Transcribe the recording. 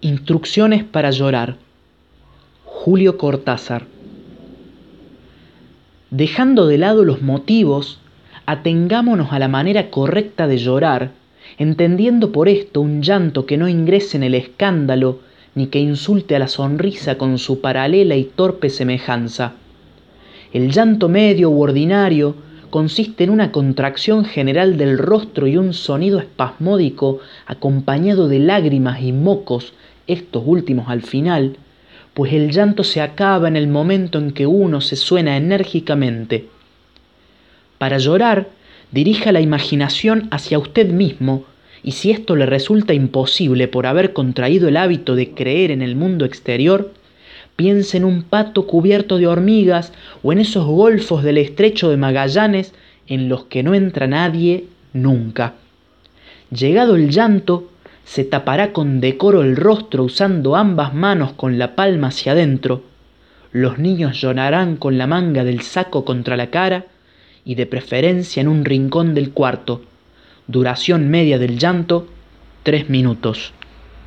Instrucciones para llorar. Julio Cortázar. Dejando de lado los motivos, atengámonos a la manera correcta de llorar, entendiendo por esto un llanto que no ingrese en el escándalo ni que insulte a la sonrisa con su paralela y torpe semejanza. El llanto medio u ordinario consiste en una contracción general del rostro y un sonido espasmódico acompañado de lágrimas y mocos, estos últimos al final, pues el llanto se acaba en el momento en que uno se suena enérgicamente. Para llorar, dirija la imaginación hacia usted mismo, y si esto le resulta imposible por haber contraído el hábito de creer en el mundo exterior, piense en un pato cubierto de hormigas o en esos golfos del estrecho de Magallanes en los que no entra nadie nunca. Llegado el llanto, se tapará con decoro el rostro usando ambas manos con la palma hacia adentro. Los niños llorarán con la manga del saco contra la cara y de preferencia en un rincón del cuarto. Duración media del llanto, tres minutos.